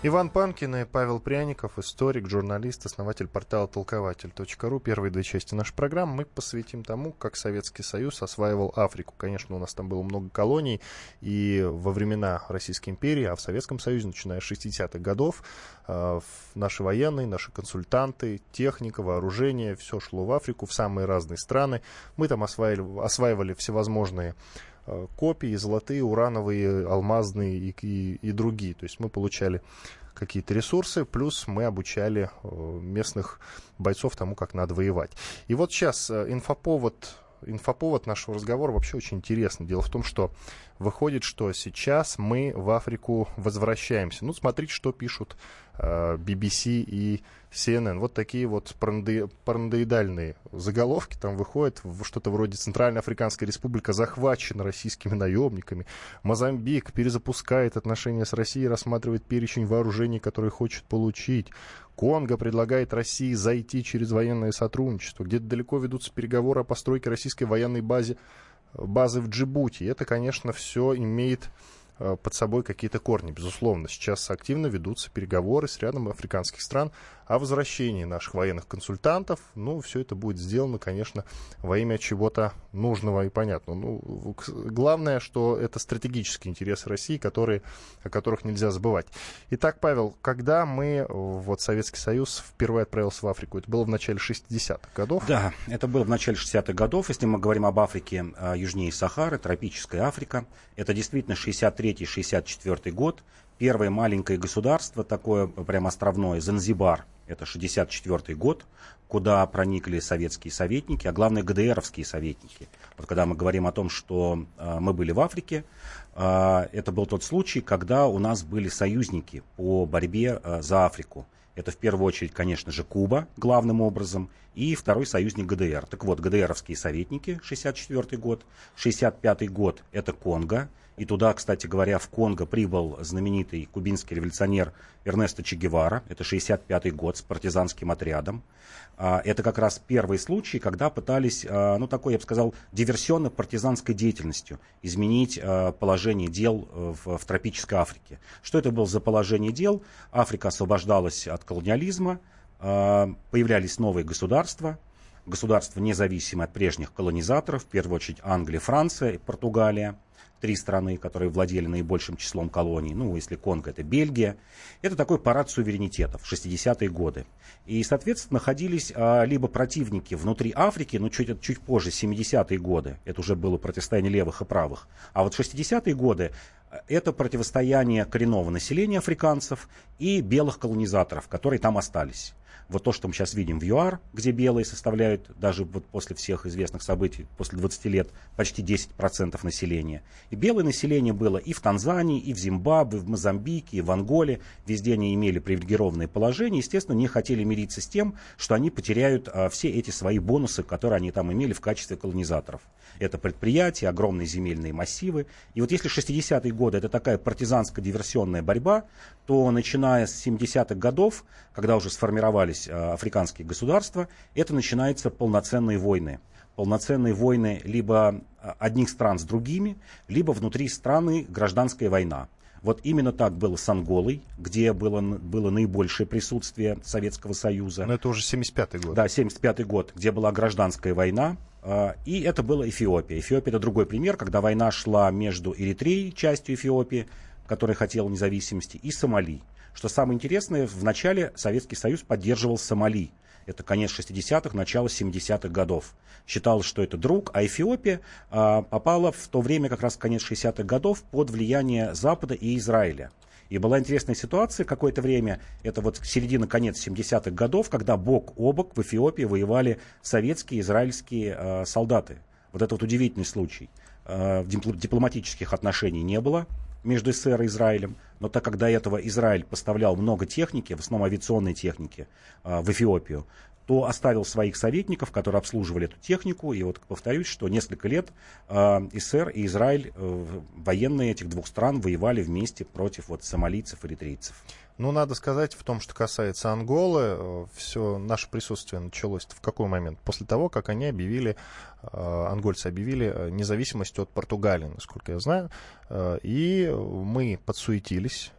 Иван Панкин и Павел Пряников, историк, журналист, основатель портала толкователь.ру. Первые две части нашей программы мы посвятим тому, как Советский Союз осваивал Африку. Конечно, у нас там было много колоний, и во времена Российской империи, а в Советском Союзе, начиная с 60-х годов, э, наши военные, наши консультанты, техника, вооружение, все шло в Африку, в самые разные страны. Мы там осваивали, осваивали всевозможные копии, золотые, урановые, алмазные и, и, и другие. То есть мы получали какие-то ресурсы, плюс мы обучали э, местных бойцов тому, как надо воевать. И вот сейчас э, инфоповод, инфоповод нашего разговора вообще очень интересный. Дело в том, что выходит, что сейчас мы в Африку возвращаемся. Ну, смотрите, что пишут BBC и CNN. Вот такие вот параноидальные заголовки там выходят. Что-то вроде Центральная Африканская Республика захвачена российскими наемниками. Мозамбик перезапускает отношения с Россией, рассматривает перечень вооружений, которые хочет получить. Конго предлагает России зайти через военное сотрудничество. Где-то далеко ведутся переговоры о постройке российской военной базы, базы в Джибути. Это, конечно, все имеет под собой какие-то корни, безусловно. Сейчас активно ведутся переговоры с рядом африканских стран о возвращении наших военных консультантов. Ну, все это будет сделано, конечно, во имя чего-то нужного и понятного. Ну, главное, что это стратегические интересы России, которые, о которых нельзя забывать. Итак, Павел, когда мы, вот Советский Союз, впервые отправился в Африку? Это было в начале 60-х годов? Да, это было в начале 60-х годов. Если мы говорим об Африке э, южнее Сахары, тропическая Африка, это действительно 63-64 год. Первое маленькое государство, такое прям островное, Занзибар, это 64 год, куда проникли советские советники, а главное ГДРовские советники. Вот когда мы говорим о том, что э, мы были в Африке, э, это был тот случай, когда у нас были союзники по борьбе э, за Африку. Это в первую очередь, конечно же, Куба главным образом и второй союзник ГДР. Так вот, ГДРовские советники, 64 год, 65 год это Конго, и туда, кстати говоря, в Конго прибыл знаменитый кубинский революционер Эрнесто Че Гевара. Это 65 год с партизанским отрядом. А, это как раз первый случай, когда пытались, а, ну такой, я бы сказал, диверсионно-партизанской деятельностью изменить а, положение дел э, в, в тропической Африке. Что это было за положение дел? Африка освобождалась от колониализма, появлялись новые государства, государства независимые от прежних колонизаторов, в первую очередь Англия, Франция и Португалия – три страны, которые владели наибольшим числом колоний. Ну, если Конго, это Бельгия. Это такой парад суверенитетов, 60-е годы. И, соответственно, находились а, либо противники внутри Африки, но чуть, чуть позже, 70-е годы, это уже было противостояние левых и правых. А вот 60-е годы а, это противостояние коренного населения африканцев и белых колонизаторов, которые там остались. Вот то, что мы сейчас видим в ЮАР, где белые составляют, даже вот после всех известных событий, после 20 лет, почти 10% населения. И белое население было и в Танзании, и в Зимбабве, и в Мозамбике, и в Анголе. Везде они имели привилегированное положение. Естественно, не хотели мириться с тем, что они потеряют а, все эти свои бонусы, которые они там имели в качестве колонизаторов. Это предприятия, огромные земельные массивы. И вот если 60-е годы это такая партизанско-диверсионная борьба, то начиная с 70-х годов, когда уже сформировались э, африканские государства, это начинаются полноценные войны. Полноценные войны либо э, одних стран с другими, либо внутри страны гражданская война. Вот именно так было с Анголой, где было, было наибольшее присутствие Советского Союза. Но это уже 75-й год. Да, 75-й год, где была гражданская война. Э, и это была Эфиопия. Эфиопия это другой пример, когда война шла между Эритреей, частью Эфиопии, которая хотела независимости, и Сомали. Что самое интересное, в начале Советский Союз поддерживал Сомали. Это конец 60-х, начало 70-х годов. Считалось, что это друг, а Эфиопия а, попала в то время, как раз конец 60-х годов, под влияние Запада и Израиля. И была интересная ситуация какое-то время, это вот середина-конец 70-х годов, когда бок о бок в Эфиопии воевали советские и израильские э, солдаты. Вот это вот удивительный случай. Э, дипломатических отношений не было между СССР и Израилем, но так как до этого Израиль поставлял много техники, в основном авиационной техники, э, в Эфиопию, то оставил своих советников, которые обслуживали эту технику. И вот повторюсь, что несколько лет э, СССР и Израиль, э, военные этих двух стран, воевали вместе против вот, сомалийцев и эритрейцев. Ну, надо сказать, в том, что касается Анголы, э, все наше присутствие началось в какой момент? После того, как они объявили, ангольцы объявили э, независимость от Португалии, насколько я знаю. И мы подсуетились,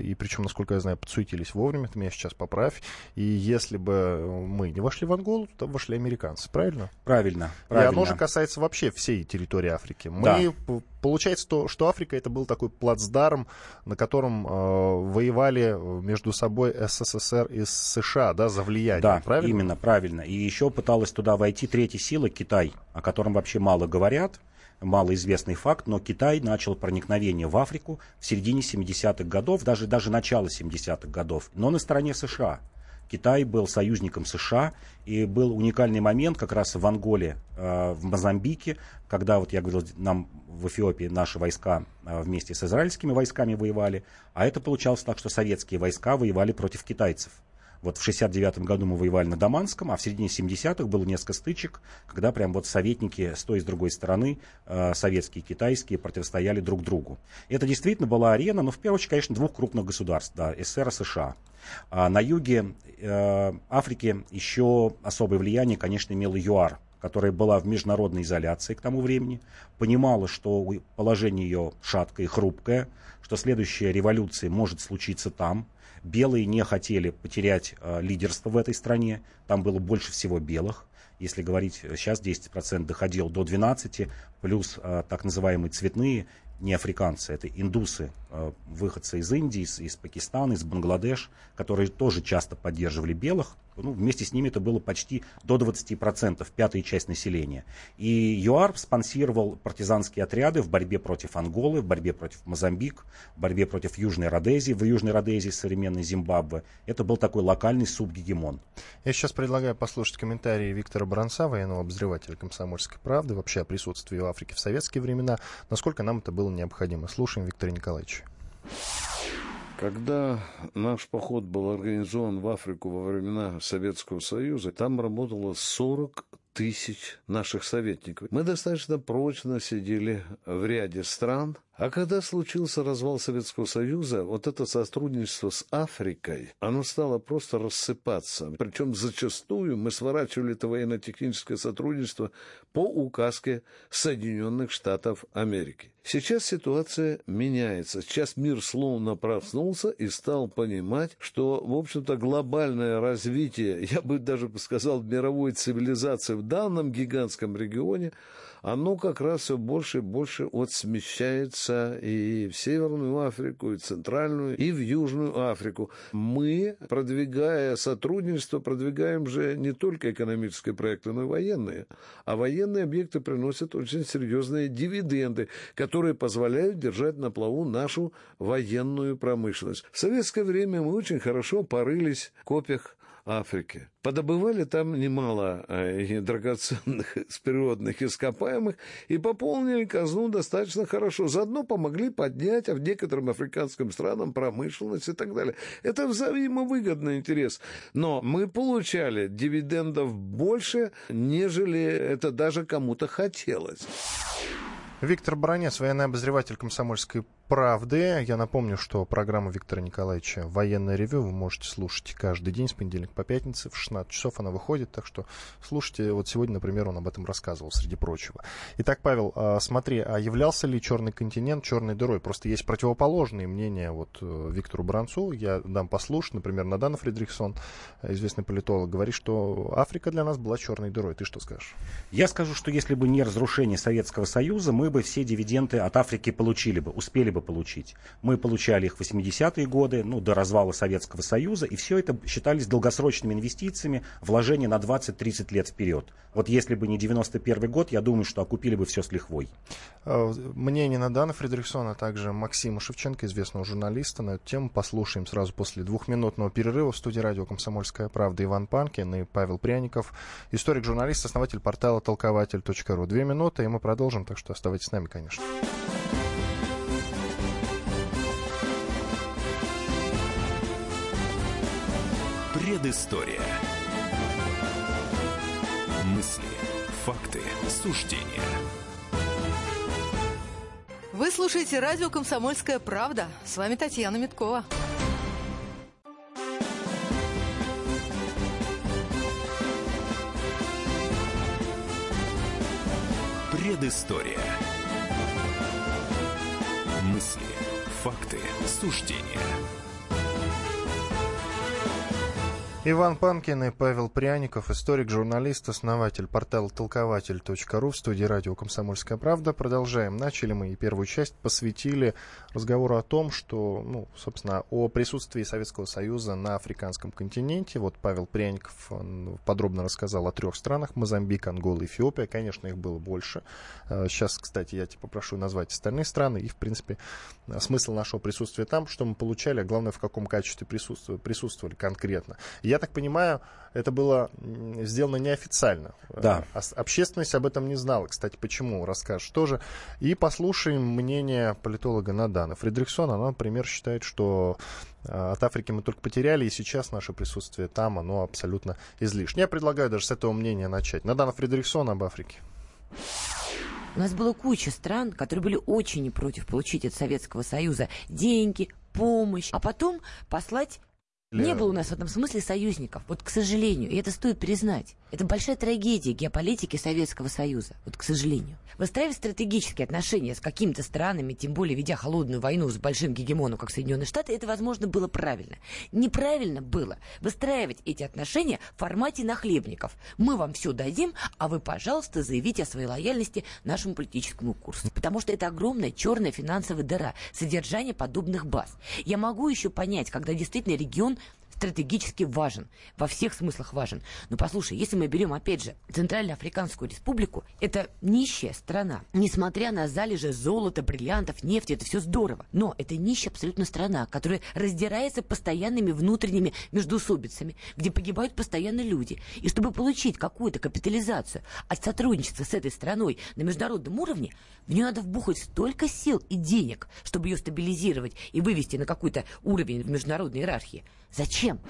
и причем, насколько я знаю, подсуетились вовремя, ты меня сейчас поправь. И если бы мы не вошли в Анголу, то вошли американцы, правильно? Правильно. правильно. И оно же касается вообще всей территории Африки. Мы, да. Получается, то, что Африка это был такой плацдарм, на котором э, воевали между собой СССР и США, да, за влияние, да, правильно? именно, правильно. И еще пыталась туда войти третья сила, Китай, о котором вообще мало говорят, малоизвестный факт, но Китай начал проникновение в Африку в середине 70-х годов, даже, даже начало 70-х годов, но на стороне США. Китай был союзником США, и был уникальный момент как раз в Анголе, э, в Мозамбике, когда, вот я говорил, нам в Эфиопии наши войска э, вместе с израильскими войсками воевали, а это получалось так, что советские войска воевали против китайцев. Вот в 69 году мы воевали на Даманском, а в середине 70-х было несколько стычек, когда прям вот советники с той и с другой стороны, э, советские и китайские, противостояли друг другу. Это действительно была арена, но в первую очередь, конечно, двух крупных государств, да, СССР и США. А на юге э, Африки еще особое влияние, конечно, имел ЮАР, которая была в международной изоляции к тому времени, понимала, что положение ее шаткое и хрупкое, что следующая революция может случиться там. Белые не хотели потерять э, лидерство в этой стране, там было больше всего белых. Если говорить, сейчас 10% доходил до 12%, плюс э, так называемые цветные, не африканцы, это индусы, э, выходцы из Индии, из, из Пакистана, из Бангладеш, которые тоже часто поддерживали белых, ну, вместе с ними это было почти до 20%, пятая часть населения. И ЮАР спонсировал партизанские отряды в борьбе против Анголы, в борьбе против Мозамбик, в борьбе против Южной Родезии, в Южной Родезии современной Зимбабве. Это был такой локальный субгегемон. Я сейчас предлагаю послушать комментарии Виктора Бранца, военного обозревателя «Комсомольской правды», вообще о присутствии в Африке в советские времена, насколько нам это было необходимо. Слушаем Виктора Николаевича. Когда наш поход был организован в Африку во времена Советского Союза, там работало 40 тысяч наших советников. Мы достаточно прочно сидели в ряде стран, а когда случился развал Советского Союза, вот это сотрудничество с Африкой, оно стало просто рассыпаться. Причем зачастую мы сворачивали это военно-техническое сотрудничество по указке Соединенных Штатов Америки. Сейчас ситуация меняется. Сейчас мир словно проснулся и стал понимать, что, в общем-то, глобальное развитие, я бы даже сказал, мировой цивилизации в данном гигантском регионе, оно как раз все больше и больше вот смещается и в Северную Африку, и в Центральную, и в Южную Африку. Мы, продвигая сотрудничество, продвигаем же не только экономические проекты, но и военные. А военные объекты приносят очень серьезные дивиденды, которые позволяют держать на плаву нашу военную промышленность. В советское время мы очень хорошо порылись в копиях Африки. Подобывали там немало э, драгоценных природных ископаемых и пополнили казну достаточно хорошо. Заодно помогли поднять а в некоторым африканским странам промышленность и так далее. Это взаимовыгодный интерес. Но мы получали дивидендов больше, нежели это даже кому-то хотелось. Виктор Бронец, военный обозреватель комсомольской правды. Я напомню, что программа Виктора Николаевича «Военное ревю» вы можете слушать каждый день с понедельника по пятнице. В 16 часов она выходит, так что слушайте. Вот сегодня, например, он об этом рассказывал, среди прочего. Итак, Павел, а, смотри, а являлся ли черный континент черной дырой? Просто есть противоположные мнения вот э, Виктору Бранцу. Я дам послушать. Например, Надана Фредериксон, известный политолог, говорит, что Африка для нас была черной дырой. Ты что скажешь? Я скажу, что если бы не разрушение Советского Союза, мы бы все дивиденды от Африки получили бы, успели бы бы получить. Мы получали их в 80-е годы, ну, до развала Советского Союза, и все это считались долгосрочными инвестициями, вложения на 20-30 лет вперед. Вот если бы не 91 год, я думаю, что окупили бы все с лихвой. А, мнение Надана Фредериксона, а также Максима Шевченко, известного журналиста, на эту тему послушаем сразу после двухминутного перерыва в студии радио «Комсомольская правда» Иван Панкин и Павел Пряников, историк-журналист, основатель портала толкователь.ру. Две минуты, и мы продолжим, так что оставайтесь с нами, конечно. Предыстория. Мысли, факты, суждения. Вы слушаете радио «Комсомольская правда». С вами Татьяна Миткова. Предыстория. Мысли, факты, суждения. Иван Панкин и Павел Пряников, историк, журналист, основатель портала толкователь.ру в студии радио «Комсомольская правда». Продолжаем. Начали мы и первую часть посвятили разговору о том, что, ну, собственно, о присутствии Советского Союза на африканском континенте. Вот Павел Пряников подробно рассказал о трех странах. Мозамбик, Ангола, Эфиопия. Конечно, их было больше. Сейчас, а, кстати, я тебя попрошу назвать остальные страны. И, в принципе, смысл нашего присутствия там, что мы получали, а главное, в каком качестве присутствовали, присутствовали конкретно. Я так понимаю, это было сделано неофициально. Да. А, общественность об этом не знала. Кстати, почему, расскажешь тоже. И послушаем мнение политолога Надана Фридрихсона. Она, например, считает, что а, от Африки мы только потеряли, и сейчас наше присутствие там, оно абсолютно излишне. Я предлагаю даже с этого мнения начать. Надана Фридрихсон об Африке. У нас было куча стран, которые были очень не против получить от Советского Союза деньги, помощь, а потом послать не было у нас в этом смысле союзников, вот к сожалению, и это стоит признать. Это большая трагедия геополитики Советского Союза, вот к сожалению. Выстраивать стратегические отношения с какими-то странами, тем более ведя холодную войну с большим гегемоном, как Соединенные Штаты, это, возможно, было правильно. Неправильно было выстраивать эти отношения в формате нахлебников. Мы вам все дадим, а вы, пожалуйста, заявите о своей лояльности нашему политическому курсу. Потому что это огромная черная финансовая дыра, содержание подобных баз. Я могу еще понять, когда действительно регион стратегически важен, во всех смыслах важен. Но послушай, если мы берем, опять же, Центральноафриканскую республику, это нищая страна. Несмотря на залежи золота, бриллиантов, нефти, это все здорово. Но это нищая абсолютно страна, которая раздирается постоянными внутренними междусобицами, где погибают постоянно люди. И чтобы получить какую-то капитализацию от сотрудничества с этой страной на международном уровне, в нее надо вбухать столько сил и денег, чтобы ее стабилизировать и вывести на какой-то уровень в международной иерархии. Зачем? Зачем?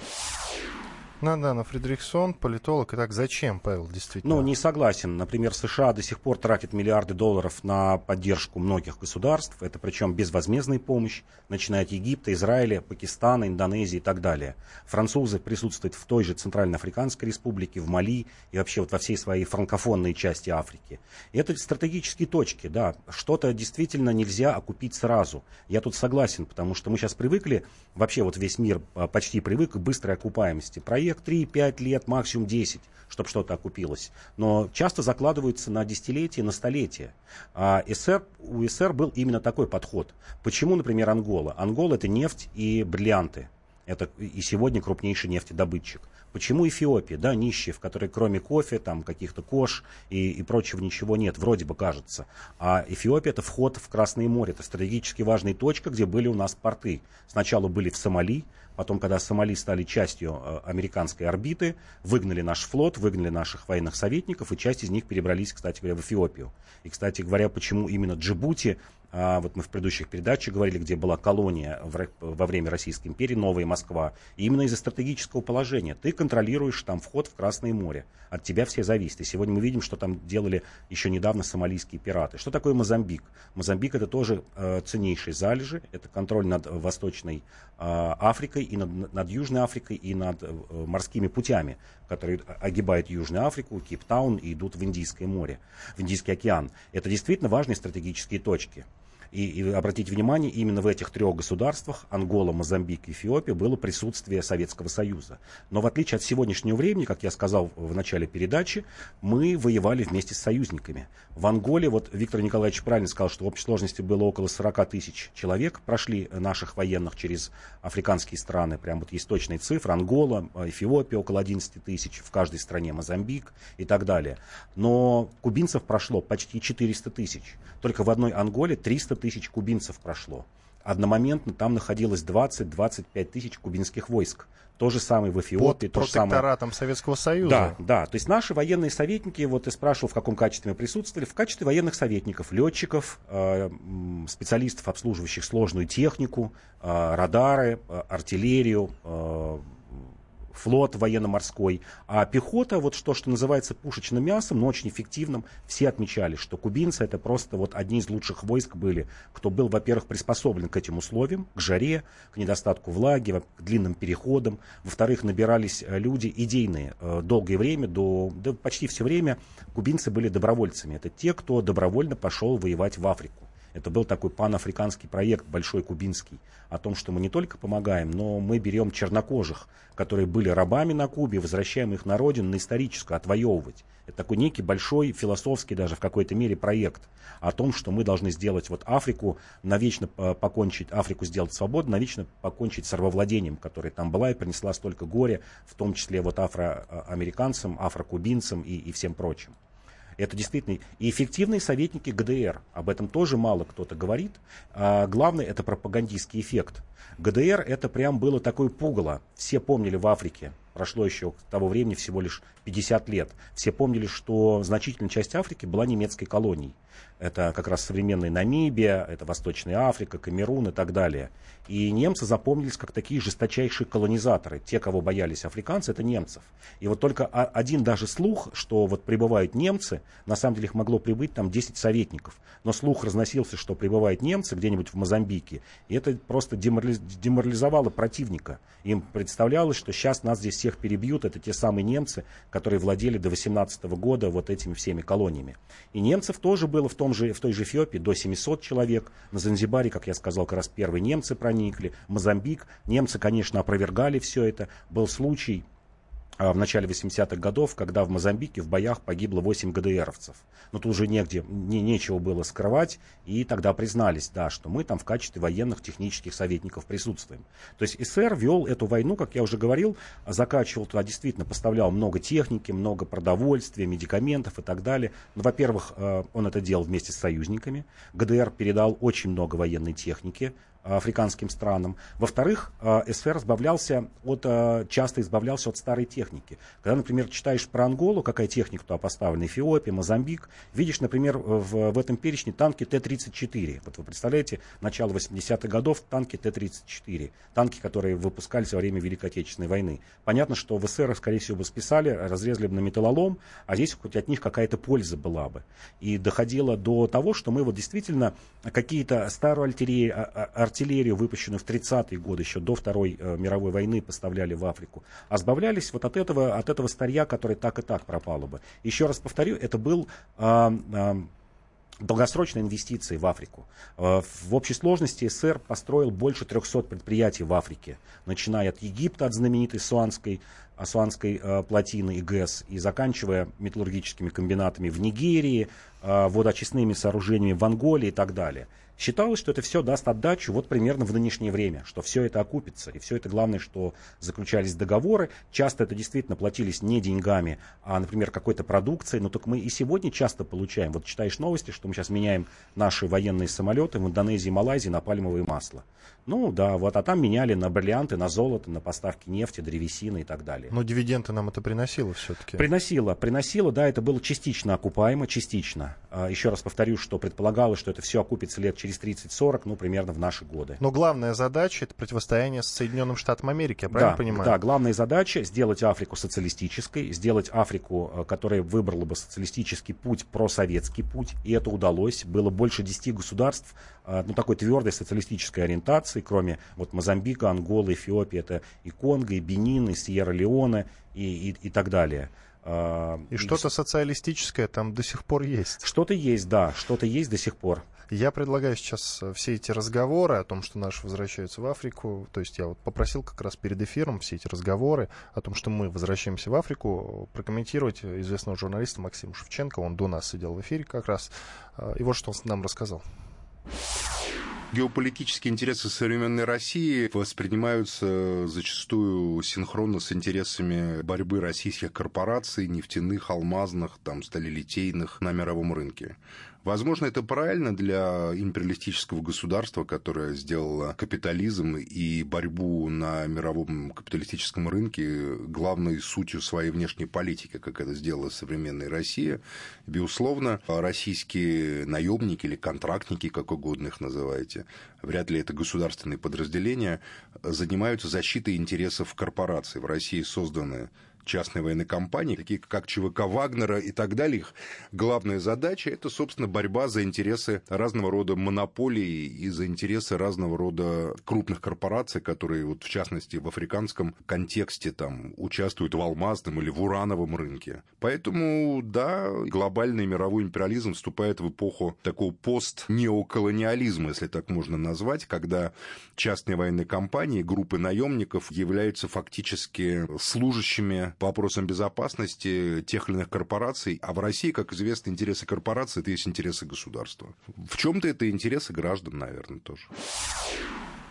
Надана Фридрихсон, политолог. Итак, зачем, Павел, действительно? Ну, не согласен. Например, США до сих пор тратит миллиарды долларов на поддержку многих государств. Это причем безвозмездная помощь, начиная от Египта, Израиля, Пакистана, Индонезии и так далее. Французы присутствуют в той же Центральноафриканской республике, в Мали и вообще вот во всей своей франкофонной части Африки. И это стратегические точки, да. Что-то действительно нельзя окупить сразу. Я тут согласен, потому что мы сейчас привыкли, вообще вот весь мир а, почти привык к быстрой окупаемости проект 3-5 лет, максимум 10, чтобы что-то окупилось. Но часто закладываются на десятилетия, на столетия. А СР, у СР был именно такой подход. Почему, например, Ангола? Ангола это нефть и бриллианты. Это и сегодня крупнейший нефтедобытчик. Почему Эфиопия, да, нищие, в которой кроме кофе, там каких-то кош и, и прочего ничего нет, вроде бы кажется. А Эфиопия это вход в Красное море, это стратегически важная точка, где были у нас порты. Сначала были в Сомали, Потом, когда Сомали стали частью э, американской орбиты, выгнали наш флот, выгнали наших военных советников, и часть из них перебрались, кстати говоря, в Эфиопию. И, кстати говоря, почему именно Джибути а, вот мы в предыдущих передачах говорили, где была колония в, во время Российской империи, Новая Москва. И именно из-за стратегического положения ты контролируешь там вход в Красное море. От тебя все зависит. И сегодня мы видим, что там делали еще недавно сомалийские пираты. Что такое Мозамбик? Мозамбик это тоже э, ценнейшие залежи. Это контроль над Восточной э, Африкой и над, над Южной Африкой и над э, морскими путями, которые огибают Южную Африку, Кейптаун и идут в Индийское море, в Индийский океан. Это действительно важные стратегические точки. И, и обратите внимание, именно в этих трех государствах, Ангола, Мозамбик и Эфиопия, было присутствие Советского Союза. Но в отличие от сегодняшнего времени, как я сказал в начале передачи, мы воевали вместе с союзниками. В Анголе, вот Виктор Николаевич правильно сказал, что в общей сложности было около 40 тысяч человек, прошли наших военных через африканские страны, прям вот есть точные цифры, Ангола, Эфиопия около 11 тысяч, в каждой стране Мозамбик и так далее. Но кубинцев прошло почти 400 тысяч. Только в одной Анголе 300 тысяч кубинцев прошло. Одномоментно там находилось 20-25 тысяч кубинских войск. То же самое в Эфиопии. Под то протекторатом самое... Советского Союза. Да, да. То есть наши военные советники, вот ты спрашивал, в каком качестве мы присутствовали, в качестве военных советников, летчиков, э, специалистов, обслуживающих сложную технику, э, радары, э, артиллерию, флот военно-морской. А пехота, вот то, что называется пушечным мясом, но очень эффективным, все отмечали, что кубинцы это просто вот одни из лучших войск были, кто был, во-первых, приспособлен к этим условиям, к жаре, к недостатку влаги, к длинным переходам. Во-вторых, набирались э, люди идейные. Э, долгое время, до, да, почти все время кубинцы были добровольцами. Это те, кто добровольно пошел воевать в Африку. Это был такой панафриканский проект, большой кубинский, о том, что мы не только помогаем, но мы берем чернокожих, которые были рабами на Кубе, возвращаем их на родину, на историческую, отвоевывать. Это такой некий большой философский даже в какой-то мере проект о том, что мы должны сделать вот Африку, навечно покончить, Африку сделать свободно, навечно покончить с рабовладением, которое там была и принесла столько горя, в том числе вот афроамериканцам, афрокубинцам и, и всем прочим. Это действительно и эффективные советники ГДР. Об этом тоже мало кто-то говорит. А главное, это пропагандистский эффект. ГДР это прям было такое пугало. Все помнили в Африке, прошло еще к того времени всего лишь 50 лет. Все помнили, что значительная часть Африки была немецкой колонией. Это как раз современная Намибия, это Восточная Африка, Камерун и так далее. И немцы запомнились как такие жесточайшие колонизаторы. Те, кого боялись африканцы, это немцев. И вот только один даже слух, что вот прибывают немцы, на самом деле их могло прибыть там 10 советников. Но слух разносился, что прибывают немцы где-нибудь в Мозамбике. И это просто деморализовало противника. Им представлялось, что сейчас нас здесь всех перебьют. Это те самые немцы, которые владели до 18 года вот этими всеми колониями. И немцев тоже было в, том же, в той же Эфиопии до 700 человек. На Занзибаре, как я сказал, как раз первые немцы проникли. Мозамбик. Немцы, конечно, опровергали все это. Был случай, в начале 80-х годов, когда в Мозамбике в боях погибло 8 ГДРовцев. Но тут уже негде, не, нечего было скрывать, и тогда признались, да, что мы там в качестве военных технических советников присутствуем. То есть СССР вел эту войну, как я уже говорил, закачивал туда, действительно поставлял много техники, много продовольствия, медикаментов и так далее. Ну, во-первых, э, он это делал вместе с союзниками. ГДР передал очень много военной техники, африканским странам. Во-вторых, э, СССР избавлялся от, э, часто избавлялся от старой техники. Когда, например, читаешь про Анголу, какая техника туда поставлена, Эфиопия, Мозамбик, видишь, например, в, в этом перечне танки Т-34. Вот вы представляете, начало 80-х годов танки Т-34. Танки, которые выпускались во время Великой Отечественной войны. Понятно, что в СССР, скорее всего, бы списали, разрезали бы на металлолом, а здесь хоть от них какая-то польза была бы. И доходило до того, что мы вот действительно какие-то старую артиллерию, а, артиллерию, выпущенную в 30-е годы, еще до Второй э, мировой войны, поставляли в Африку, а избавлялись вот от этого, от этого старья, которое так и так пропало бы. Еще раз повторю, это был э, э, долгосрочные инвестиции в Африку. Э, в общей сложности СССР построил больше 300 предприятий в Африке, начиная от Египта, от знаменитой Суанской, Асуанской э, плотины и ГЭС, и заканчивая металлургическими комбинатами в Нигерии, э, водоочистными сооружениями в Анголе и так далее. Считалось, что это все даст отдачу вот примерно в нынешнее время, что все это окупится. И все это главное, что заключались договоры. Часто это действительно платились не деньгами, а, например, какой-то продукцией. Но только мы и сегодня часто получаем. Вот читаешь новости, что мы сейчас меняем наши военные самолеты в Индонезии и Малайзии на пальмовое масло. Ну да, вот, а там меняли на бриллианты, на золото, на поставки нефти, древесины и так далее. Но дивиденды нам это приносило все-таки. Приносило, приносило, да, это было частично окупаемо, частично. А, еще раз повторю, что предполагалось, что это все окупится лет через 30-40, ну, примерно в наши годы. Но главная задача это противостояние с Соединенным Штатом Америки, я правильно да, понимаю? Да, главная задача сделать Африку социалистической, сделать Африку, э, которая выбрала бы социалистический путь, просоветский путь, и это удалось. Было больше 10 государств, э, ну, такой твердой социалистической ориентации, наций, кроме вот Мозамбика, Анголы, Эфиопии, это и Конго, и Бенин, и Сьерра-Леоне и, и, и так далее. А, и, и что-то социалистическое там до сих пор есть. Что-то есть, да, что-то есть до сих пор. Я предлагаю сейчас э, все эти разговоры о том, что наши возвращаются в Африку, то есть я вот попросил как раз перед эфиром все эти разговоры о том, что мы возвращаемся в Африку, прокомментировать известного журналиста Максима Шевченко, он до нас сидел в эфире как раз, э, и вот что он нам рассказал геополитические интересы современной России воспринимаются зачастую синхронно с интересами борьбы российских корпораций, нефтяных, алмазных, там, сталелитейных на мировом рынке. Возможно, это правильно для империалистического государства, которое сделало капитализм и борьбу на мировом капиталистическом рынке главной сутью своей внешней политики, как это сделала современная Россия. Безусловно, российские наемники или контрактники, как угодно их называете, вряд ли это государственные подразделения, занимаются защитой интересов корпораций. В России созданы частной военной компании, такие как ЧВК Вагнера и так далее. Их главная задача – это, собственно, борьба за интересы разного рода монополий и за интересы разного рода крупных корпораций, которые, вот, в частности, в африканском контексте там, участвуют в алмазном или в урановом рынке. Поэтому, да, глобальный мировой империализм вступает в эпоху такого пост-неоколониализма, если так можно назвать, когда частные военные компании, группы наемников являются фактически служащими по вопросам безопасности тех или иных корпораций. А в России, как известно, интересы корпораций – это есть интересы государства. В чем-то это интересы граждан, наверное, тоже.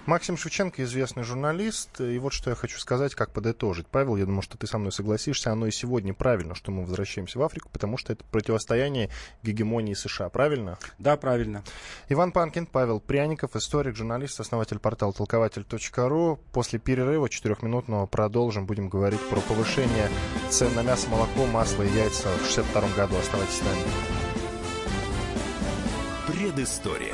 Максим Шевченко, известный журналист, и вот что я хочу сказать, как подытожить. Павел, я думаю, что ты со мной согласишься, оно и сегодня правильно, что мы возвращаемся в Африку, потому что это противостояние гегемонии США, правильно? Да, правильно. Иван Панкин, Павел Пряников, историк, журналист, основатель портала толкователь.ру. После перерыва четырехминутного продолжим, будем говорить про повышение цен на мясо, молоко, масло и яйца в 62 году. Оставайтесь с нами. Предыстория.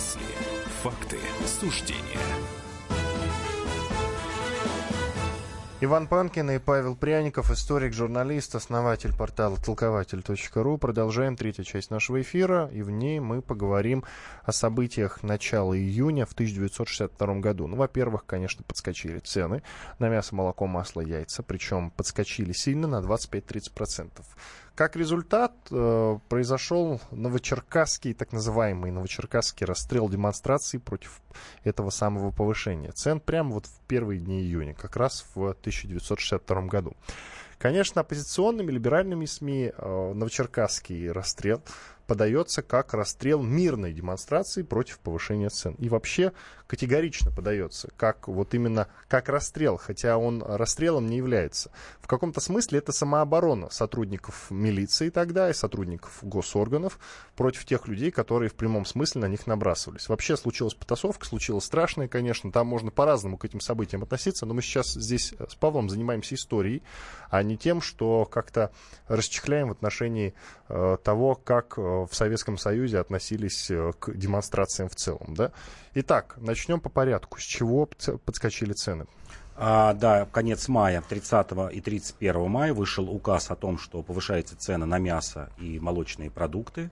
Мысли, факты, суждения. Иван Панкин и Павел Пряников, историк, журналист, основатель портала толкователь.ру. Продолжаем третью часть нашего эфира, и в ней мы поговорим о событиях начала июня в 1962 году. Ну, во-первых, конечно, подскочили цены на мясо, молоко, масло, яйца, причем подскочили сильно на 25-30%. Как результат, э, произошел новочеркасский, так называемый новочеркасский расстрел демонстраций против этого самого повышения цен прямо вот в первые дни июня, как раз в 1962 году. Конечно, оппозиционными либеральными СМИ э, новочеркасский расстрел подается как расстрел мирной демонстрации против повышения цен. И вообще категорично подается, как вот именно как расстрел, хотя он расстрелом не является. В каком-то смысле это самооборона сотрудников милиции тогда и сотрудников госорганов против тех людей, которые в прямом смысле на них набрасывались. Вообще случилась потасовка, случилось страшное, конечно, там можно по-разному к этим событиям относиться, но мы сейчас здесь с Павлом занимаемся историей, а не тем, что как-то расчехляем в отношении э, того, как э, в Советском Союзе относились э, к демонстрациям в целом. Да? Итак, начнем по порядку. С чего подскочили цены? А, да, конец мая, 30 и 31 мая вышел указ о том, что повышается цена на мясо и молочные продукты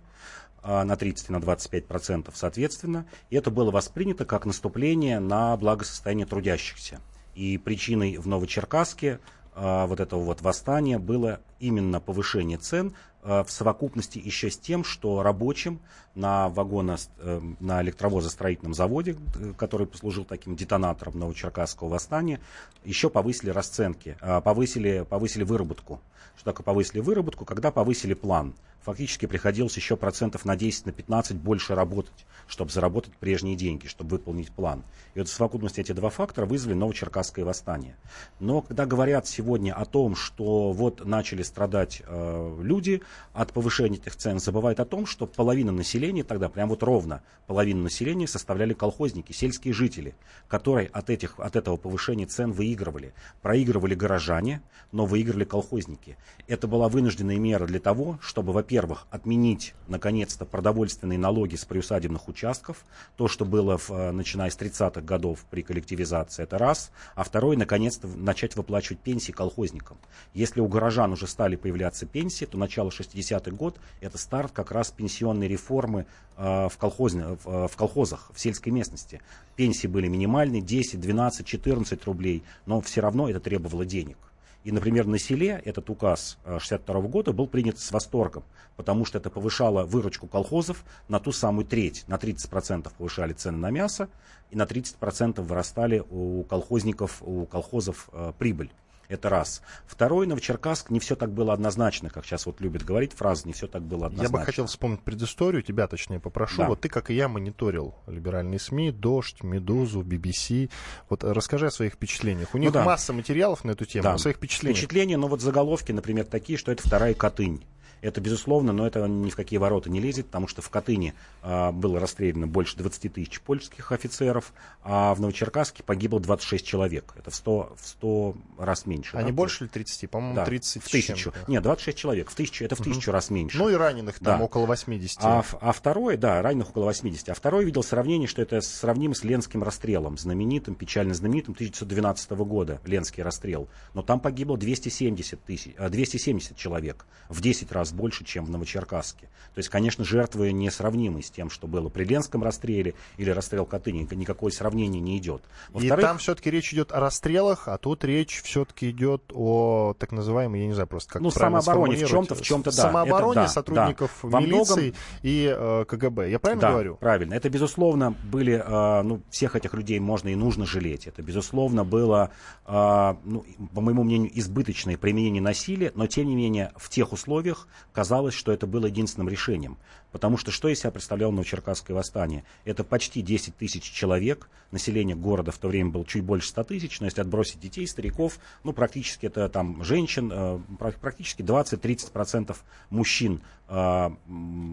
а, на 30 и на 25 процентов соответственно. И это было воспринято как наступление на благосостояние трудящихся. И причиной в Новочеркасске а, вот этого вот восстания было именно повышение цен Э, в совокупности еще с тем, что рабочим на вагоно, э, на электровозостроительном заводе, э, который послужил таким детонатором Новочеркасского восстания, еще повысили расценки, повысили, повысили выработку. Что такое повысили выработку? Когда повысили план. Фактически приходилось еще процентов на 10, на 15 больше работать, чтобы заработать прежние деньги, чтобы выполнить план. И вот в совокупности эти два фактора вызвали Новочеркасское восстание. Но когда говорят сегодня о том, что вот начали страдать э, люди, от повышения этих цен забывает о том, что половина населения тогда, прям вот ровно, половина населения составляли колхозники, сельские жители, которые от, этих, от этого повышения цен выигрывали. Проигрывали горожане, но выиграли колхозники. Это была вынужденная мера для того, чтобы, во-первых, отменить, наконец-то, продовольственные налоги с приусадебных участков, то, что было, в, э, начиная с 30-х годов при коллективизации, это раз, а второй, наконец-то, начать выплачивать пенсии колхозникам. Если у горожан уже стали появляться пенсии, то начало 60-й год – это старт как раз пенсионной реформы э, в, колхозне, э, в колхозах, в сельской местности. Пенсии были минимальные – 10, 12, 14 рублей, но все равно это требовало денег. И, например, на селе этот указ 62 года был принят с восторгом, потому что это повышало выручку колхозов на ту самую треть. На 30% повышали цены на мясо, и на 30% вырастали у колхозников, у колхозов прибыль. Это раз. Второй, Новочеркасск, не все так было однозначно, как сейчас вот любят говорить фразы, не все так было однозначно. Я бы хотел вспомнить предысторию, тебя точнее попрошу. Да. Вот ты, как и я, мониторил либеральные СМИ, Дождь, Медузу, BBC. Вот расскажи о своих впечатлениях. У них ну, да. масса материалов на эту тему, да. о своих впечатлениях. Впечатления, ну вот заголовки, например, такие, что это вторая Катынь. Это безусловно, но это ни в какие ворота не лезет, потому что в Катыни а, было расстреляно больше 20 тысяч польских офицеров, а в Новочеркасске погибло 26 человек. Это в 100, в 100 раз меньше. А да? больше ли 30? По-моему, да, 30 в тысячу. Нет, 26 человек. В тысячу, это в тысячу угу. раз меньше. Ну и раненых там да. около 80. А, а второй, да, раненых около 80. А второй видел сравнение, что это сравнимо с Ленским расстрелом, знаменитым, печально знаменитым 1912 года, Ленский расстрел. Но там погибло 270, тысяч, 270 человек, в 10 раз больше, чем в Новочеркасске. То есть, конечно, жертвы несравнимы с тем, что было при Ленском расстреле или расстрел Катыни. Никакое сравнение не идет. И там все-таки речь идет о расстрелах, а тут речь все-таки идет о так называемой, я не знаю просто как Ну, самообороне в чем-то, в чем-то, да. Самообороне да, сотрудников да. милиции многом... и э, КГБ. Я правильно да, говорю? правильно. Это, безусловно, были, э, ну, всех этих людей можно и нужно жалеть. Это, безусловно, было, э, ну, по моему мнению, избыточное применение насилия, но, тем не менее, в тех условиях казалось, что это было единственным решением. Потому что что из себя представляло Новочеркасское восстание? Это почти 10 тысяч человек, население города в то время было чуть больше 100 тысяч, но если отбросить детей, стариков, ну, практически это там женщин, э, практически 20-30% мужчин э,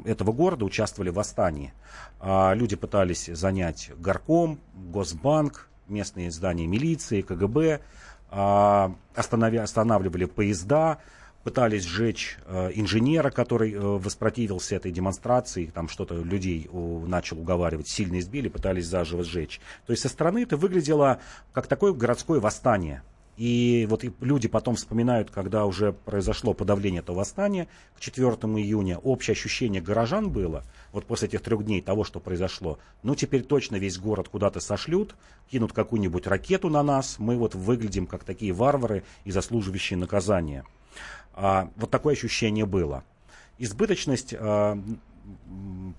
этого города участвовали в восстании. Э, люди пытались занять горком, Госбанк, местные здания милиции, КГБ, э, останавливали поезда, пытались сжечь э, инженера, который э, воспротивился этой демонстрации, там что-то людей у, начал уговаривать, сильно избили, пытались заживо сжечь. То есть со стороны это выглядело как такое городское восстание. И вот люди потом вспоминают, когда уже произошло подавление этого восстания, к 4 июня общее ощущение горожан было, вот после этих трех дней того, что произошло, ну теперь точно весь город куда-то сошлют, кинут какую-нибудь ракету на нас, мы вот выглядим как такие варвары и заслуживающие наказания. А, вот такое ощущение было. Избыточность а,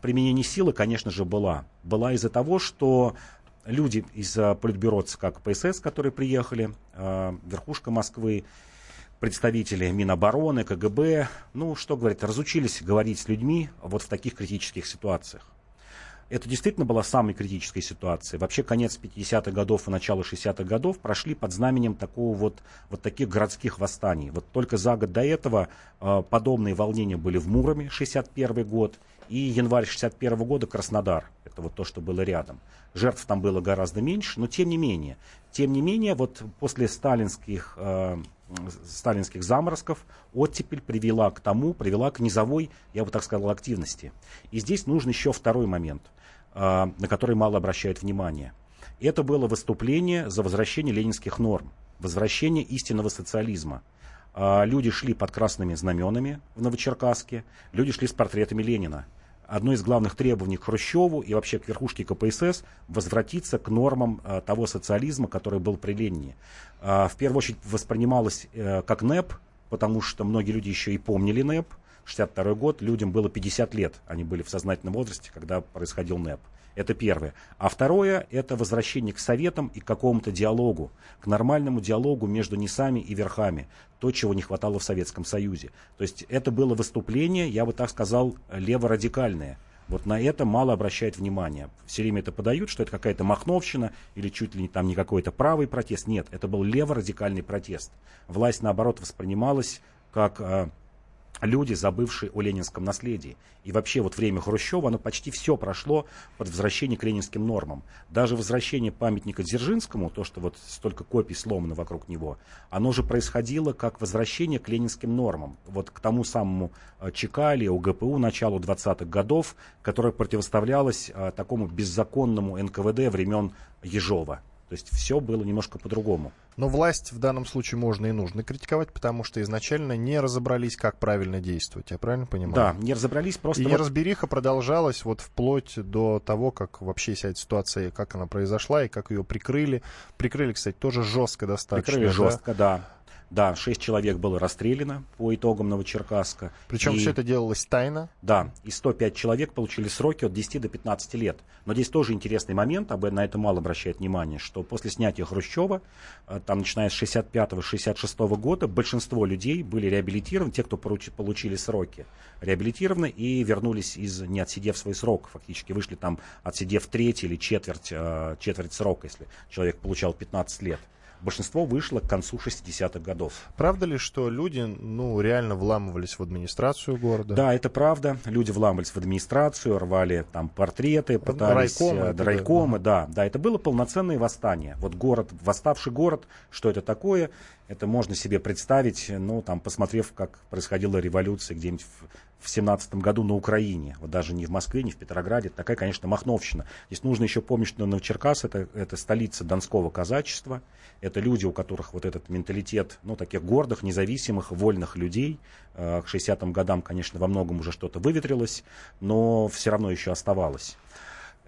применения силы, конечно же, была. Была из-за того, что люди из а, политбюро ЦК КПСС, которые приехали, верхушка Москвы, представители Минобороны, КГБ, ну, что говорить, разучились говорить с людьми вот в таких критических ситуациях это действительно была самой критической ситуацией. Вообще конец 50-х годов и начало 60-х годов прошли под знаменем такого вот, вот таких городских восстаний. Вот только за год до этого э, подобные волнения были в Муроме, 61 год, и январь 61 года Краснодар. Это вот то, что было рядом. Жертв там было гораздо меньше, но тем не менее. Тем не менее, вот после сталинских, э, сталинских заморозков оттепель привела к тому, привела к низовой, я бы так сказал, активности. И здесь нужен еще второй момент – на которые мало обращают внимание. Это было выступление за возвращение ленинских норм, возвращение истинного социализма. А, люди шли под красными знаменами в Новочеркасске, люди шли с портретами Ленина. Одно из главных требований к Хрущеву и вообще к верхушке КПСС возвратиться к нормам а, того социализма, который был при Ленине. В первую очередь воспринималось э, как НЭП, потому что многие люди еще и помнили НЭП – 62 год, людям было 50 лет, они были в сознательном возрасте, когда происходил НЭП. Это первое. А второе – это возвращение к советам и к какому-то диалогу, к нормальному диалогу между низами и верхами. То, чего не хватало в Советском Союзе. То есть это было выступление, я бы так сказал, леворадикальное. Вот на это мало обращают внимание. Все время это подают, что это какая-то махновщина или чуть ли не там не какой-то правый протест. Нет, это был леворадикальный протест. Власть, наоборот, воспринималась как а, люди, забывшие о ленинском наследии. И вообще вот время Хрущева, оно почти все прошло под возвращение к ленинским нормам. Даже возвращение памятника Дзержинскому, то, что вот столько копий сломано вокруг него, оно же происходило как возвращение к ленинским нормам. Вот к тому самому э, ЧК или УГПУ началу 20-х годов, которое противоставлялось а, такому беззаконному НКВД времен Ежова. То есть все было немножко по-другому. Но власть в данном случае можно и нужно критиковать, потому что изначально не разобрались, как правильно действовать. Я правильно понимаю? Да, не разобрались просто... И вот... неразбериха продолжалась вот вплоть до того, как вообще вся эта ситуация, как она произошла и как ее прикрыли. Прикрыли, кстати, тоже жестко достаточно. Прикрыли да? жестко, да. Да, шесть человек было расстреляно по итогам Новочеркасска. Причем и, все это делалось тайно? Да, и 105 человек получили сроки от 10 до 15 лет. Но здесь тоже интересный момент, об, на это мало обращает внимание, что после снятия Хрущева, э, там начиная с 65-66 года, большинство людей были реабилитированы, те, кто получили сроки, реабилитированы и вернулись из, не отсидев свой срок, фактически вышли там, отсидев треть или четверть, э, четверть срока, если человек получал 15 лет большинство вышло к концу 60-х годов. Правда ли, что люди, ну, реально вламывались в администрацию города? Да, это правда. Люди вламывались в администрацию, рвали там портреты, пытались... Райкомы, э, райкомы да. да. Это было полноценное восстание. Вот город, восставший город, что это такое? Это можно себе представить, ну, там, посмотрев, как происходила революция где-нибудь в в семнадцатом году на Украине, вот даже не в Москве, не в Петрограде, такая, конечно, махновщина. Здесь нужно еще помнить, что Новочеркас это, это столица донского казачества, это люди, у которых вот этот менталитет, ну, таких гордых, независимых, вольных людей. Э, к 60-м годам, конечно, во многом уже что-то выветрилось, но все равно еще оставалось.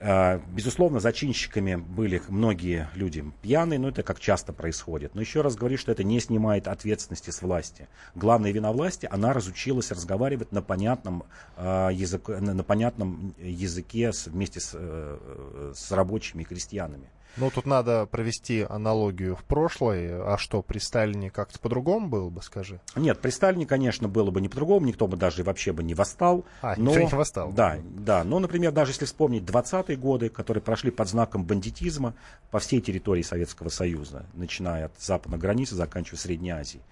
Э, безусловно, зачинщиками были многие люди пьяные, но это как часто происходит. Но еще раз говорю, что это не снимает ответственности с власти. Главная вина власти, она разучилась разговаривать на понятном, э, язык, на понятном языке вместе с, э, с рабочими и крестьянами. Ну, тут надо провести аналогию в прошлое. А что, при Сталине как-то по-другому было бы, скажи? Нет, при Сталине, конечно, было бы не по-другому, никто бы даже вообще бы не восстал. А, но... никто не восстал. Да, да. Но, например, даже если вспомнить 20-е годы, которые прошли под знаком бандитизма по всей территории Советского Союза, начиная от западной границы, заканчивая Средней Азией.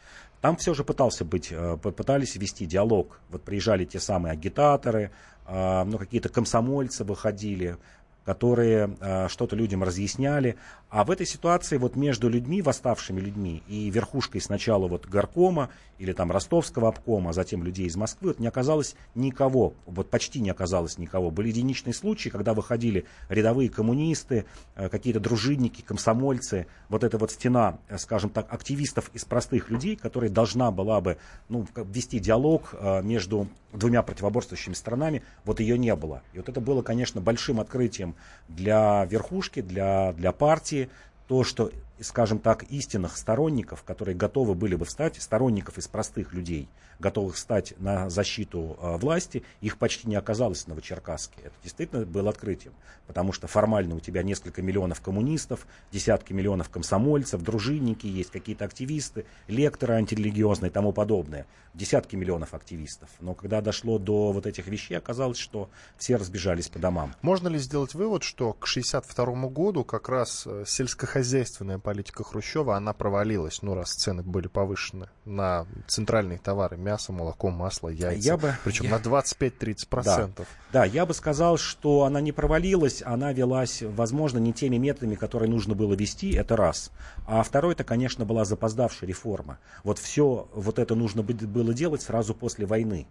Там все же пытался быть, э, пытались вести диалог. Вот приезжали те самые агитаторы, э, ну, какие-то комсомольцы выходили, которые э, что-то людям разъясняли. А в этой ситуации вот между людьми, восставшими людьми, и верхушкой сначала вот горкома или там ростовского обкома, а затем людей из Москвы, вот не оказалось никого, вот почти не оказалось никого. Были единичные случаи, когда выходили рядовые коммунисты, э, какие-то дружинники, комсомольцы, вот эта вот стена, э, скажем так, активистов из простых людей, которая должна была бы ну, вести диалог э, между двумя противоборствующими сторонами, вот ее не было. И вот это было, конечно, большим открытием для верхушки, для, для партии, то, что скажем так, истинных сторонников, которые готовы были бы встать, сторонников из простых людей, готовых встать на защиту э, власти, их почти не оказалось в Новочеркасске. Это действительно было открытием, потому что формально у тебя несколько миллионов коммунистов, десятки миллионов комсомольцев, дружинники есть, какие-то активисты, лекторы антирелигиозные и тому подобное. Десятки миллионов активистов. Но когда дошло до вот этих вещей, оказалось, что все разбежались по домам. Можно ли сделать вывод, что к 1962 году как раз э, сельскохозяйственная политика Хрущева, она провалилась, ну, раз цены были повышены на центральные товары, мясо, молоко, масло, яйца, я бы, причем я... на 25-30%. Да, да, я бы сказал, что она не провалилась, она велась, возможно, не теми методами, которые нужно было вести, это раз. А второй, это, конечно, была запоздавшая реформа. Вот все вот это нужно было делать сразу после войны.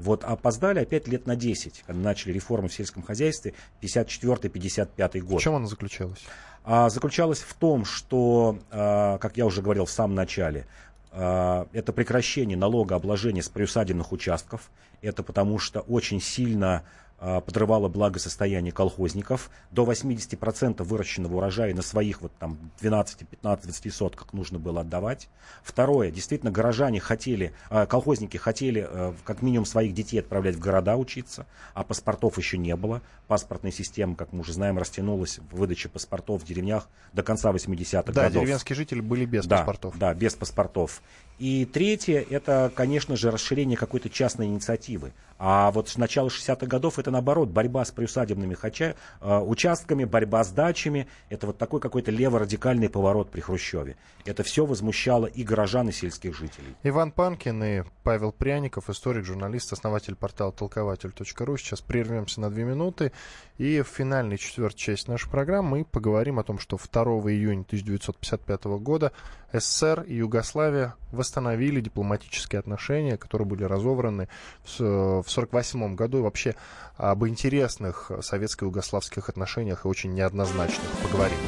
Вот опоздали опять лет на 10, когда начали реформу в сельском хозяйстве, 54-55 год. В чем она заключалась? А, заключалась в том, что, а, как я уже говорил в самом начале, а, это прекращение налогообложения с приусадебных участков. Это потому что очень сильно а, подрывало благосостояние колхозников. До 80% выращенного урожая на своих вот там 12, 15, 20 сотках нужно было отдавать. Второе, действительно, горожане хотели, а, колхозники хотели а, как минимум своих детей отправлять в города учиться, а паспортов еще не было. Паспортная система, как мы уже знаем, растянулась в выдаче паспортов в деревнях до конца 80-х да, годов. Да, деревенские жители были без да, паспортов. Да, без паспортов. И третье, это, конечно же, расширение какой-то частной инициативы. А вот с начала 60-х годов это наоборот, борьба с приусадебными хача, э, участками, борьба с дачами. Это вот такой какой-то леворадикальный поворот при Хрущеве. Это все возмущало и горожан, и сельских жителей. Иван Панкин и Павел Пряников, историк, журналист, основатель портала толкователь.ру. Сейчас прервемся на две минуты. И в финальной четвертой части нашей программы мы поговорим о том, что 2 июня 1955 года СССР и Югославия восстановили дипломатические отношения, которые были разовраны в 1948 году. И вообще об интересных советско-югославских отношениях и очень неоднозначных поговорим.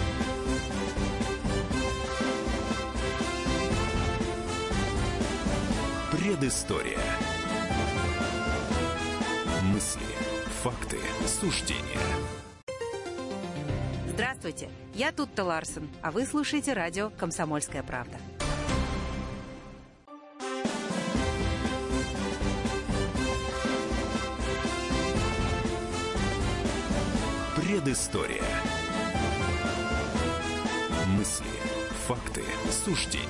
Предыстория. Мысли, факты, суждения. Здравствуйте, я Тутта Ларсен, а вы слушаете радио «Комсомольская правда». Предыстория. Мысли, факты, суждения.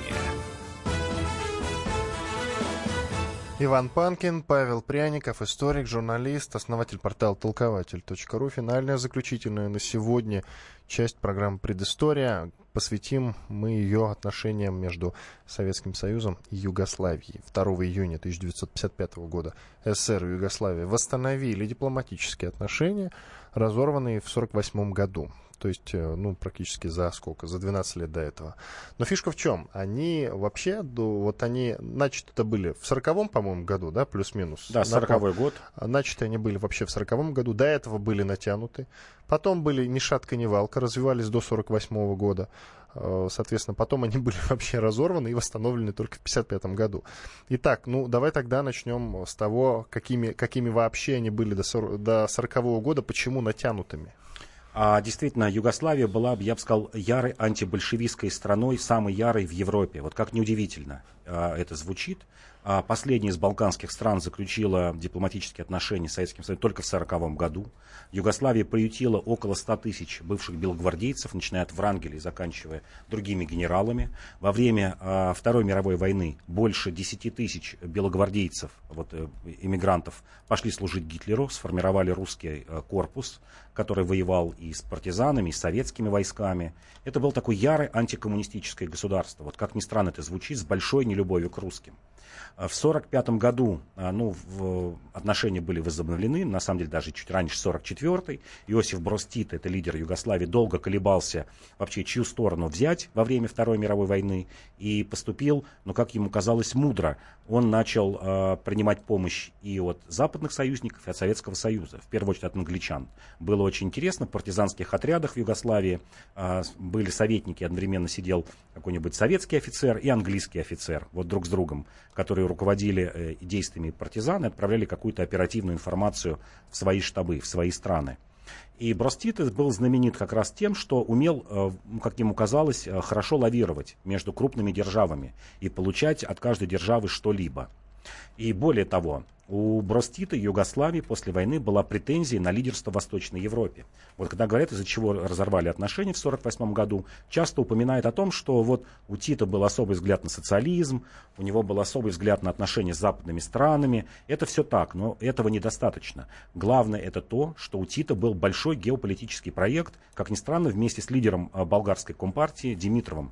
Иван Панкин, Павел Пряников, историк, журналист, основатель портала толкователь.ру. Финальная, заключительная на сегодня часть программы «Предыстория». Посвятим мы ее отношениям между Советским Союзом и Югославией. 2 июня 1955 года СССР и Югославия восстановили дипломатические отношения, разорванные в 1948 году то есть, э, ну, практически за сколько, за 12 лет до этого. Но фишка в чем? Они вообще, вот они, начаты это были в 40-м, по-моему, году, да, плюс-минус? Да, 40-й год. Начаты они были вообще в 40-м году, до этого были натянуты. Потом были ни шатка, ни валка, развивались до 48 -го года. Э, соответственно, потом они были вообще разорваны и восстановлены только в 1955 году. Итак, ну давай тогда начнем с того, какими, какими вообще они были до 40, до 40 -го года, почему натянутыми. А действительно, Югославия была, я бы сказал, ярой антибольшевистской страной, самой ярой в Европе. Вот как неудивительно а, это звучит. А последняя из балканских стран заключила дипломатические отношения с Советским Союзом только в 1940 году. Югославия приютила около 100 тысяч бывших белогвардейцев, начиная от Врангеля и заканчивая другими генералами. Во время э, Второй мировой войны больше 10 тысяч белогвардейцев, вот, э, иммигрантов, пошли служить Гитлеру, сформировали русский э, корпус, который воевал и с партизанами, и с советскими войсками. Это было такое ярое антикоммунистическое государство. Вот как ни странно это звучит, с большой нелюбовью к русским. В 1945 году а, ну, в, отношения были возобновлены, на самом деле даже чуть раньше, 1944 Иосиф Брос Тит, это лидер Югославии, долго колебался вообще, чью сторону взять во время Второй мировой войны и поступил, ну, как ему казалось, мудро. Он начал э, принимать помощь и от западных союзников, и от Советского Союза, в первую очередь от англичан. Было очень интересно, в партизанских отрядах в Югославии э, были советники, одновременно сидел какой-нибудь советский офицер и английский офицер, вот друг с другом, которые руководили э, действиями партизан и отправляли какую-то оперативную информацию в свои штабы, в свои страны. И Броститес был знаменит как раз тем, что умел, э, как ему казалось, э, хорошо лавировать между крупными державами и получать от каждой державы что-либо. И более того, у Бростита Югославии после войны была претензия на лидерство в Восточной Европе. Вот когда говорят, из-за чего разорвали отношения в 1948 году, часто упоминают о том, что вот у Тита был особый взгляд на социализм, у него был особый взгляд на отношения с западными странами. Это все так, но этого недостаточно. Главное это то, что у Тита был большой геополитический проект, как ни странно, вместе с лидером э, болгарской компартии Димитровым.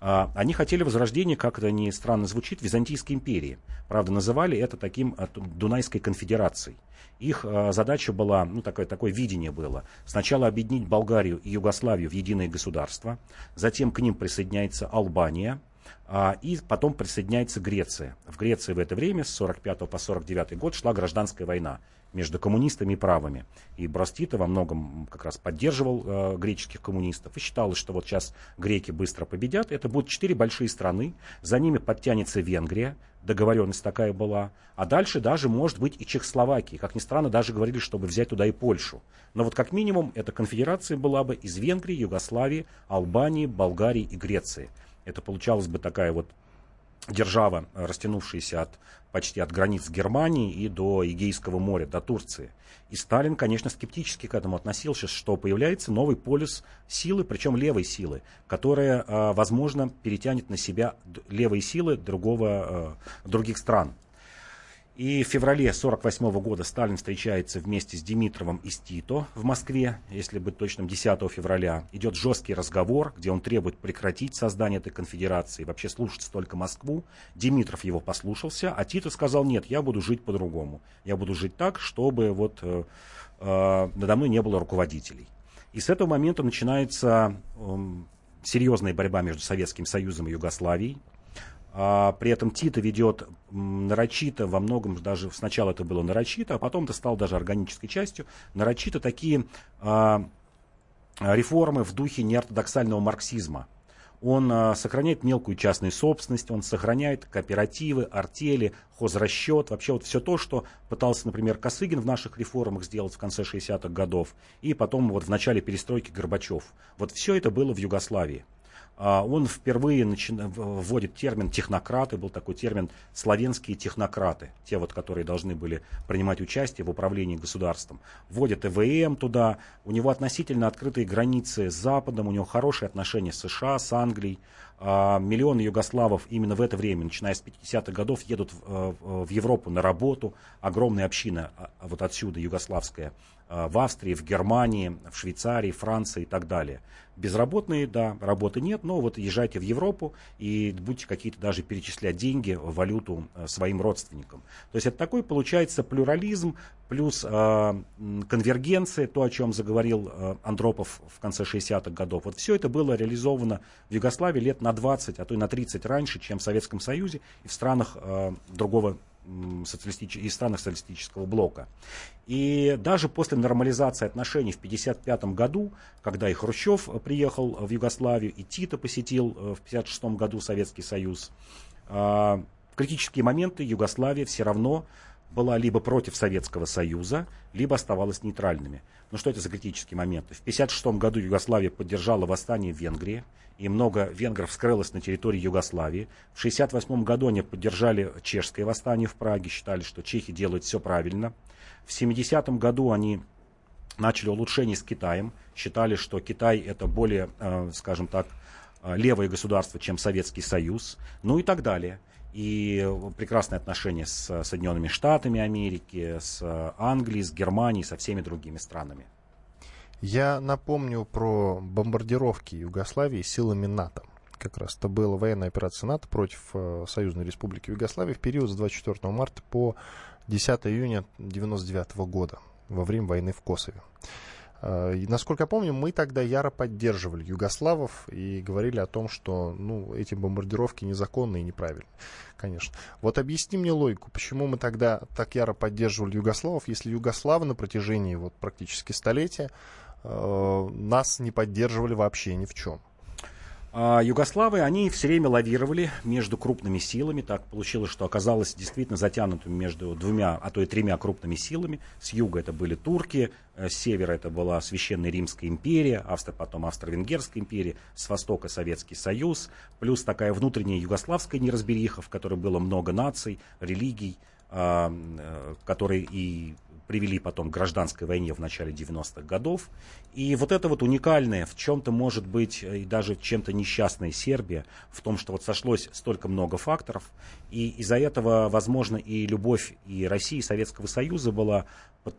А, они хотели возрождения, как это не странно звучит, Византийской империи. Правда, называли это таким а, Дунайской конфедерацией. Их а, задача была, ну, такое, такое видение было. Сначала объединить Болгарию и Югославию в единое государство, затем к ним присоединяется Албания, и потом присоединяется Греция. В Греции в это время, с 45 по 49 год, шла гражданская война между коммунистами и правыми. И Брастита во многом как раз поддерживал э, греческих коммунистов и считалось, что вот сейчас греки быстро победят. Это будут четыре большие страны, за ними подтянется Венгрия, договоренность такая была, а дальше даже может быть и Чехословакия. Как ни странно, даже говорили, чтобы взять туда и Польшу. Но вот как минимум эта конфедерация была бы из Венгрии, Югославии, Албании, Болгарии и Греции. Это получалась бы такая вот держава, растянувшаяся от, почти от границ Германии и до Эгейского моря, до Турции. И Сталин, конечно, скептически к этому относился, что появляется новый полюс силы, причем левой силы, которая, а, возможно, перетянет на себя левые силы другого, а, других стран. И в феврале 1948 года Сталин встречается вместе с Димитровым и с Тито в Москве, если быть точным, 10 февраля. Идет жесткий разговор, где он требует прекратить создание этой конфедерации, вообще слушаться только Москву. Димитров его послушался, а Тито сказал, нет, я буду жить по-другому. Я буду жить так, чтобы вот э, э, надо мной не было руководителей. И с этого момента начинается э, серьезная борьба между Советским Союзом и Югославией. А, при этом Тита ведет нарочито, во многом даже сначала это было нарочито, а потом это стало даже органической частью, нарочито такие а, реформы в духе неортодоксального марксизма. Он а, сохраняет мелкую частную собственность, он сохраняет кооперативы, артели, хозрасчет, вообще вот все то, что пытался, например, Косыгин в наших реформах сделать в конце 60-х годов, и потом вот в начале перестройки Горбачев. Вот все это было в Югославии. А, он впервые начи... вводит термин технократы, был такой термин славянские технократы, те вот, которые должны были принимать участие в управлении государством. Вводит ЭВМ туда, у него относительно открытые границы с Западом, у него хорошие отношения с США, с Англией. А, миллионы югославов именно в это время, начиная с 50-х годов, едут в, в Европу на работу. Огромная община а, вот отсюда, югославская, в Австрии, в Германии, в Швейцарии, Франции и так далее. Безработные, да, работы нет, но вот езжайте в Европу и будете какие-то даже перечислять деньги, валюту своим родственникам. То есть это такой получается плюрализм, плюс э, конвергенция, то, о чем заговорил э, Андропов в конце 60-х годов. Вот все это было реализовано в Югославии лет на 20, а то и на 30 раньше, чем в Советском Союзе и в странах э, другого социалистич... из странах социалистического блока. И даже после нормализации отношений в 1955 году, когда и Хрущев приехал в Югославию, и Тита посетил э, в 1956 году Советский Союз, э, в критические моменты Югославия все равно была либо против Советского Союза, либо оставалась нейтральными. Ну что это за критические моменты? В 1956 году Югославия поддержала восстание в Венгрии, и много венгров скрылось на территории Югославии. В 1968 году они поддержали чешское восстание в Праге, считали, что чехи делают все правильно. В 70-м году они начали улучшение с Китаем, считали, что Китай это более, э, скажем так, э, левое государство, чем Советский Союз, ну и так далее и прекрасные отношения с Соединенными Штатами Америки, с Англией, с Германией, со всеми другими странами. Я напомню про бомбардировки Югославии силами НАТО. Как раз это была военная операция НАТО против э, Союзной Республики Югославии в период с 24 марта по 10 июня 1999 года во время войны в Косове. Э, и, насколько я помню, мы тогда яро поддерживали югославов и говорили о том, что ну, эти бомбардировки незаконные и неправильные, конечно. Вот объясни мне логику, почему мы тогда так яро поддерживали югославов, если югославы на протяжении вот, практически столетия э, нас не поддерживали вообще ни в чем. А Югославы, они все время лавировали между крупными силами. Так получилось, что оказалось действительно затянутым между двумя, а то и тремя крупными силами. С юга это были турки, э, с севера это была Священная Римская империя, Австро, потом Австро-Венгерская империя, с востока Советский Союз, плюс такая внутренняя югославская неразбериха, в которой было много наций, религий, а, э, которые и привели потом к гражданской войне в начале 90-х годов. И вот это вот уникальное, в чем-то может быть э, и даже чем-то несчастная Сербия, в том, что вот сошлось столько много факторов, и из-за этого, возможно, и любовь и России, и Советского Союза была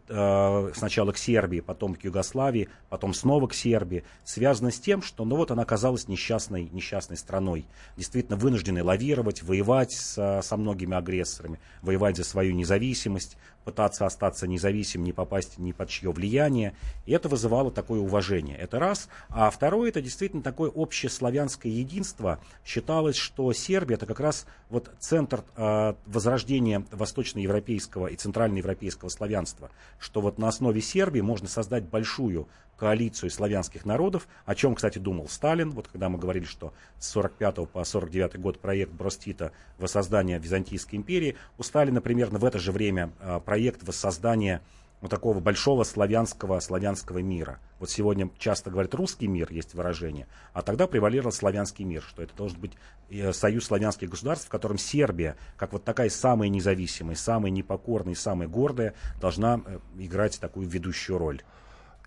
сначала к Сербии, потом к Югославии, потом снова к Сербии, связана с тем, что ну вот она оказалась несчастной, несчастной страной, действительно вынужденной лавировать, воевать со, со многими агрессорами, воевать за свою независимость, пытаться остаться независимым, не попасть ни под чье влияние. И это вызывало такое уважение. Это раз. А второе, это действительно такое общеславянское единство. Считалось, что Сербия это как раз вот центр э, возрождения восточноевропейского и центральноевропейского славянства. Что вот на основе Сербии можно создать большую коалицию славянских народов, о чем, кстати, думал Сталин, вот когда мы говорили, что с 45 по 49 год проект Бростита воссоздания Византийской империи, у Сталина примерно в это же время а, проект воссоздания вот такого большого славянского, славянского мира. Вот сегодня часто говорят русский мир, есть выражение, а тогда превалировал славянский мир, что это должен быть э, союз славянских государств, в котором Сербия, как вот такая самая независимая, самая непокорная, самая гордая, должна э, играть такую ведущую роль.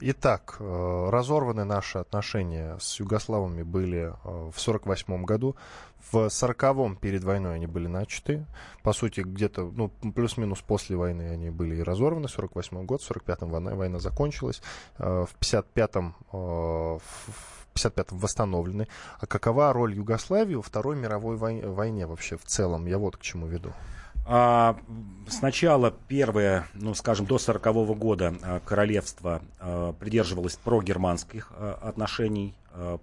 Итак, э, разорваны наши отношения с югославами были э, в 1948 году. В 40-м перед войной они были начаты. По сути, где-то ну, плюс-минус после войны они были и разорваны. 48 год, в 45-м война, война закончилась. Э, в 55-м в 55-м восстановлены. А какова роль Югославии во Второй мировой войне вообще в целом? Я вот к чему веду. А, сначала первое, ну, скажем, до 40 -го года а, королевство а, придерживалось прогерманских отношений,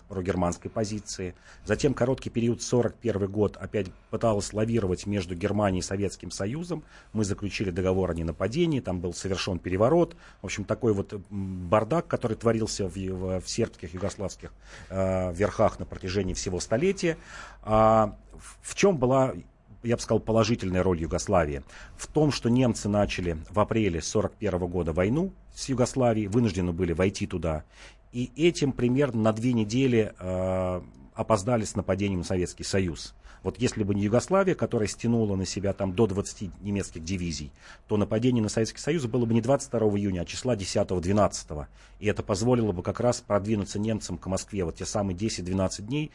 прогерманской позиции. Затем короткий период, 41 год, опять пыталось лавировать между Германией и Советским Союзом. Мы заключили договор о ненападении, там был совершен переворот. В общем, такой вот бардак, который творился в, в, в сербских, югославских э, верхах на протяжении всего столетия. А, в чем была я бы сказал, положительная роль Югославии в том, что немцы начали в апреле 1941 года войну с Югославией, вынуждены были войти туда. И этим примерно на две недели э, опоздали с нападением на Советский Союз. Вот если бы не Югославия, которая стянула на себя там до 20 немецких дивизий, то нападение на Советский Союз было бы не 22 июня, а числа 10-12. И это позволило бы как раз продвинуться немцам к Москве. Вот те самые 10-12 дней,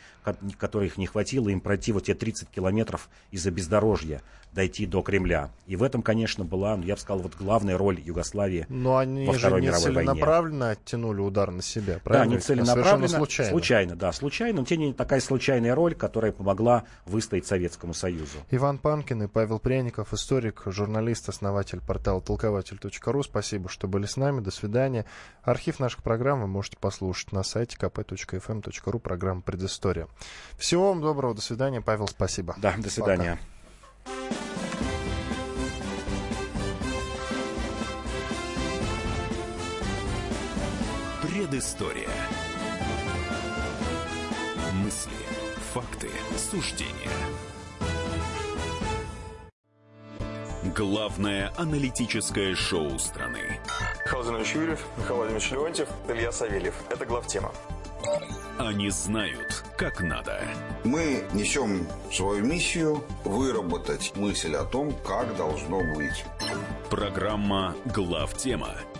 которых не хватило им пройти вот те 30 километров из-за бездорожья дойти до Кремля. И в этом, конечно, была, ну, я бы сказал, вот главная роль Югославии Но они во Второй же не мировой войне. целенаправленно оттянули удар на себя, правильно? Да, не целенаправленно, случайно. случайно, да, случайно, но тем не менее такая случайная роль, которая помогла выстоять Советскому Союзу. Иван Панкин и Павел Пряников, историк, журналист, основатель портала толкователь.ру. Спасибо, что были с нами. До свидания. Архив наших программ вы можете послушать на сайте kp.fm.ru, программа «Предыстория». Всего вам доброго, до свидания. Павел, спасибо. Да, до свидания. Пока. Предыстория. Мысли, факты, суждения. Главное аналитическое шоу страны. Михаил Зинович Юрьев, Михаил Владимирович Леонтьев, Илья Савельев. Это главтема. Они знают, как надо. Мы несем свою миссию выработать мысль о том, как должно быть. Программа «Главтема»